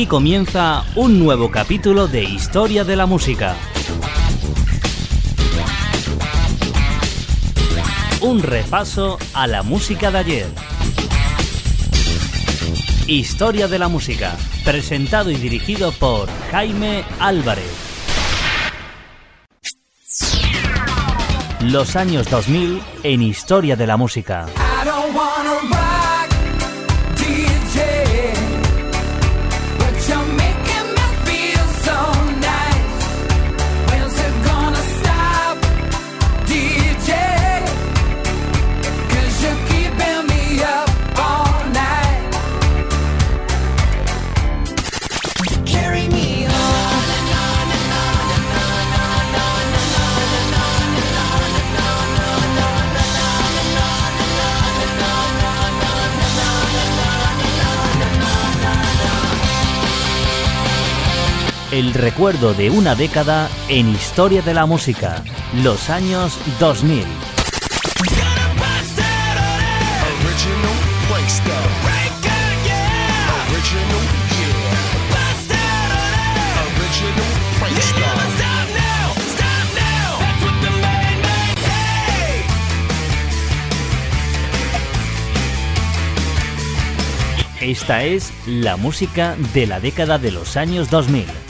Aquí comienza un nuevo capítulo de Historia de la Música. Un repaso a la música de ayer. Historia de la Música, presentado y dirigido por Jaime Álvarez. Los años 2000 en Historia de la Música. El recuerdo de una década en historia de la música, los años 2000. Esta es la música de la década de los años 2000.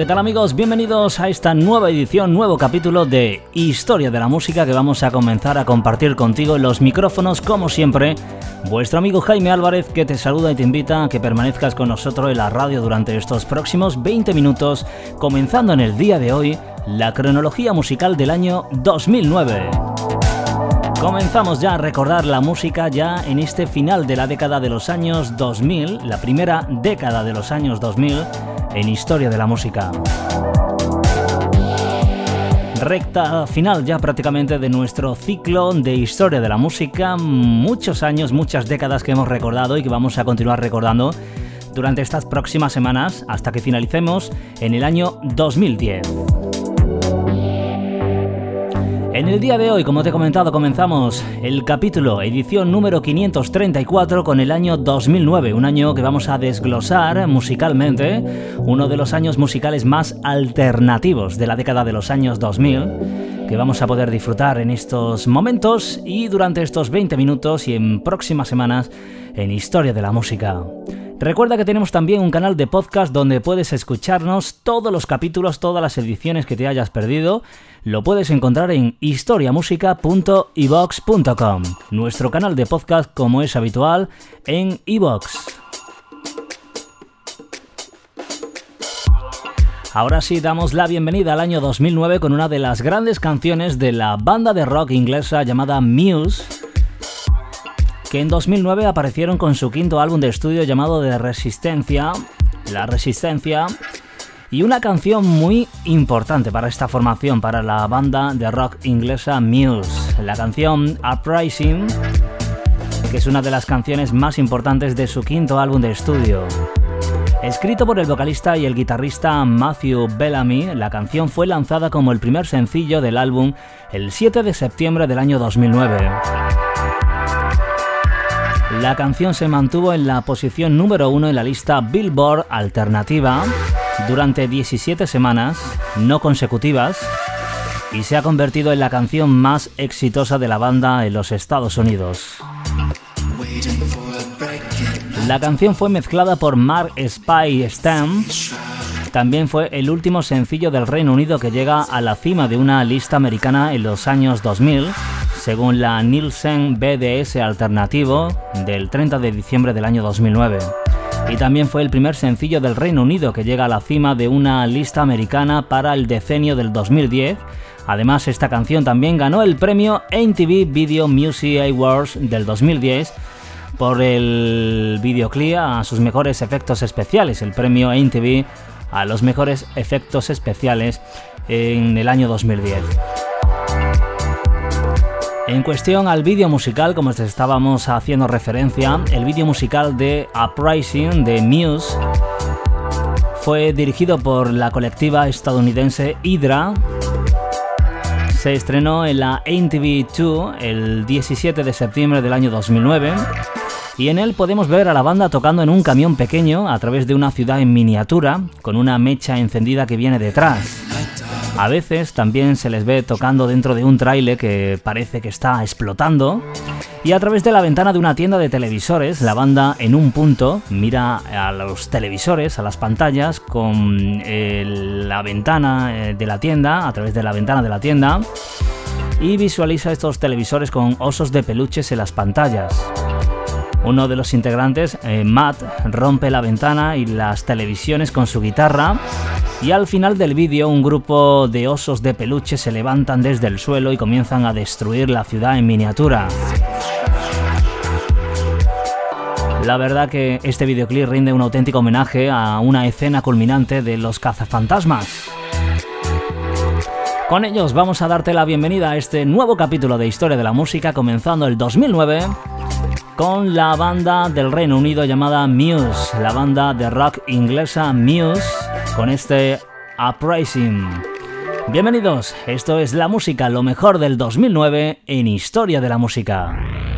¿Qué tal amigos? Bienvenidos a esta nueva edición, nuevo capítulo de Historia de la Música que vamos a comenzar a compartir contigo en los micrófonos, como siempre. Vuestro amigo Jaime Álvarez que te saluda y te invita a que permanezcas con nosotros en la radio durante estos próximos 20 minutos, comenzando en el día de hoy la cronología musical del año 2009. Comenzamos ya a recordar la música ya en este final de la década de los años 2000, la primera década de los años 2000 en Historia de la Música. Recta final ya prácticamente de nuestro ciclo de Historia de la Música, muchos años, muchas décadas que hemos recordado y que vamos a continuar recordando durante estas próximas semanas hasta que finalicemos en el año 2010. En el día de hoy, como te he comentado, comenzamos el capítulo, edición número 534 con el año 2009, un año que vamos a desglosar musicalmente, uno de los años musicales más alternativos de la década de los años 2000, que vamos a poder disfrutar en estos momentos y durante estos 20 minutos y en próximas semanas en Historia de la Música. Recuerda que tenemos también un canal de podcast donde puedes escucharnos todos los capítulos, todas las ediciones que te hayas perdido. Lo puedes encontrar en historiamusica.ivox.com, nuestro canal de podcast como es habitual en iVox. Ahora sí damos la bienvenida al año 2009 con una de las grandes canciones de la banda de rock inglesa llamada Muse que en 2009 aparecieron con su quinto álbum de estudio llamado The Resistencia, La Resistencia, y una canción muy importante para esta formación, para la banda de rock inglesa Muse, la canción Uprising, que es una de las canciones más importantes de su quinto álbum de estudio. Escrito por el vocalista y el guitarrista Matthew Bellamy, la canción fue lanzada como el primer sencillo del álbum el 7 de septiembre del año 2009. La canción se mantuvo en la posición número uno en la lista Billboard Alternativa durante 17 semanas no consecutivas y se ha convertido en la canción más exitosa de la banda en los Estados Unidos. La canción fue mezclada por Mark Spy Stam. También fue el último sencillo del Reino Unido que llega a la cima de una lista americana en los años 2000 según la Nielsen BDS Alternativo del 30 de diciembre del año 2009. Y también fue el primer sencillo del Reino Unido que llega a la cima de una lista americana para el decenio del 2010. Además, esta canción también ganó el premio MTV Video Music Awards del 2010 por el videoclip a sus mejores efectos especiales, el premio MTV a los mejores efectos especiales en el año 2010. En cuestión al vídeo musical, como estábamos haciendo referencia, el vídeo musical de Uprising de Muse fue dirigido por la colectiva estadounidense Hydra. Se estrenó en la MTV2 el 17 de septiembre del año 2009 y en él podemos ver a la banda tocando en un camión pequeño a través de una ciudad en miniatura con una mecha encendida que viene detrás. A veces también se les ve tocando dentro de un trailer que parece que está explotando. Y a través de la ventana de una tienda de televisores, la banda en un punto mira a los televisores, a las pantallas, con eh, la ventana eh, de la tienda, a través de la ventana de la tienda, y visualiza estos televisores con osos de peluches en las pantallas. Uno de los integrantes, eh, Matt, rompe la ventana y las televisiones con su guitarra y al final del vídeo un grupo de osos de peluche se levantan desde el suelo y comienzan a destruir la ciudad en miniatura. La verdad que este videoclip rinde un auténtico homenaje a una escena culminante de Los cazafantasmas. Con ellos vamos a darte la bienvenida a este nuevo capítulo de Historia de la Música comenzando el 2009 con la banda del Reino Unido llamada Muse, la banda de rock inglesa Muse con este Uprising. Bienvenidos, esto es la música, lo mejor del 2009 en Historia de la Música.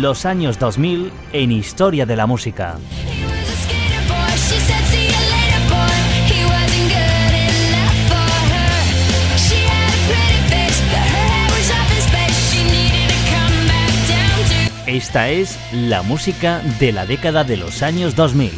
Los años 2000 en Historia de la Música. Esta es la música de la década de los años 2000.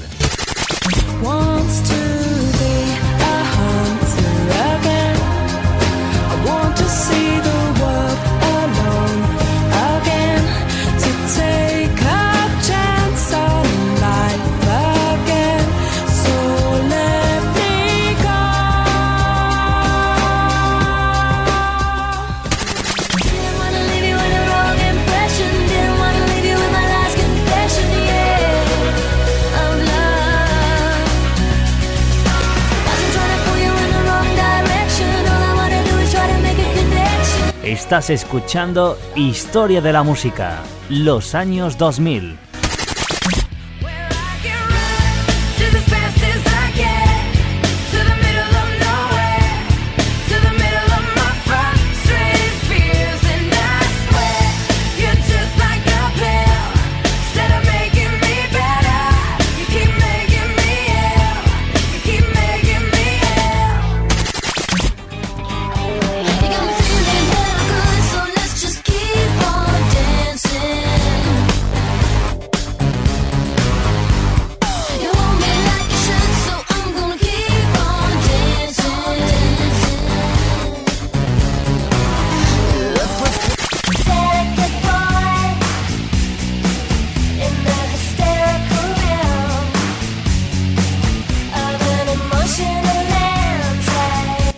Estás escuchando Historia de la Música, los años 2000.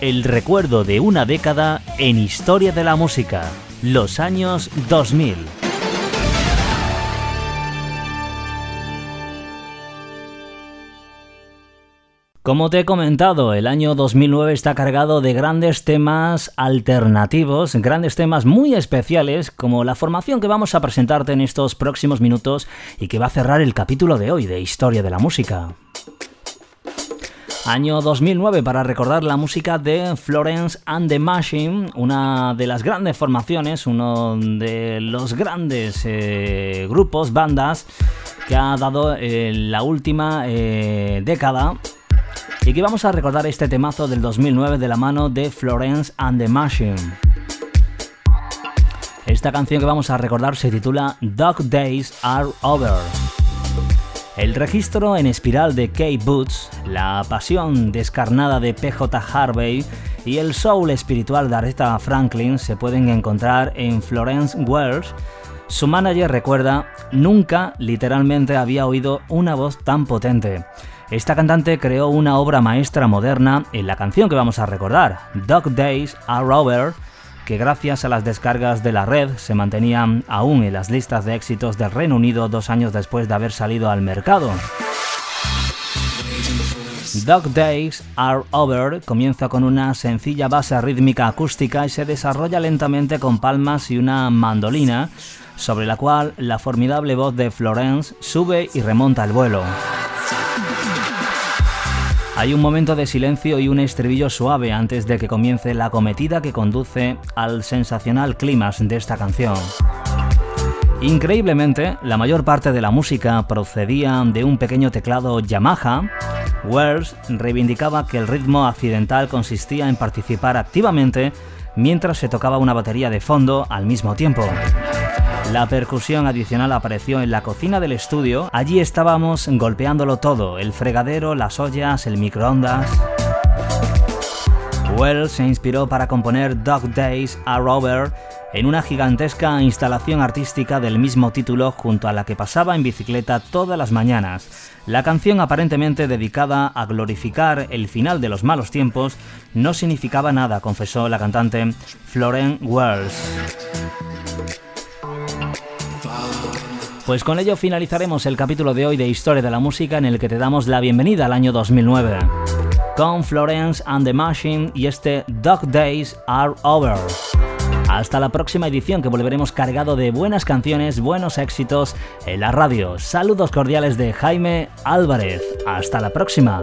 El recuerdo de una década en historia de la música, los años 2000. Como te he comentado, el año 2009 está cargado de grandes temas alternativos, grandes temas muy especiales, como la formación que vamos a presentarte en estos próximos minutos y que va a cerrar el capítulo de hoy de Historia de la Música. Año 2009 para recordar la música de Florence and the Machine, una de las grandes formaciones, uno de los grandes eh, grupos, bandas que ha dado eh, la última eh, década y que vamos a recordar este temazo del 2009 de la mano de Florence and the Machine. Esta canción que vamos a recordar se titula Dog Days Are Over. El registro en espiral de Kate Boots, la pasión descarnada de PJ Harvey y el soul espiritual de Aretha Franklin se pueden encontrar en Florence Wells. Su manager recuerda, nunca literalmente había oído una voz tan potente. Esta cantante creó una obra maestra moderna en la canción que vamos a recordar, Dog Days Are Over, que gracias a las descargas de la red se mantenían aún en las listas de éxitos del Reino Unido dos años después de haber salido al mercado. Dog Days Are Over comienza con una sencilla base rítmica acústica y se desarrolla lentamente con palmas y una mandolina, sobre la cual la formidable voz de Florence sube y remonta el vuelo. Hay un momento de silencio y un estribillo suave antes de que comience la cometida que conduce al sensacional clímax de esta canción. Increíblemente, la mayor parte de la música procedía de un pequeño teclado Yamaha. Wells reivindicaba que el ritmo accidental consistía en participar activamente mientras se tocaba una batería de fondo al mismo tiempo. La percusión adicional apareció en la cocina del estudio. Allí estábamos golpeándolo todo, el fregadero, las ollas, el microondas. Wells se inspiró para componer Dog Days a Rover en una gigantesca instalación artística del mismo título junto a la que pasaba en bicicleta todas las mañanas. La canción aparentemente dedicada a glorificar el final de los malos tiempos no significaba nada, confesó la cantante Florence Wells. Pues con ello finalizaremos el capítulo de hoy de Historia de la Música en el que te damos la bienvenida al año 2009. Con Florence and the Machine y este Dog Days Are Over. Hasta la próxima edición que volveremos cargado de buenas canciones, buenos éxitos en la radio. Saludos cordiales de Jaime Álvarez. Hasta la próxima.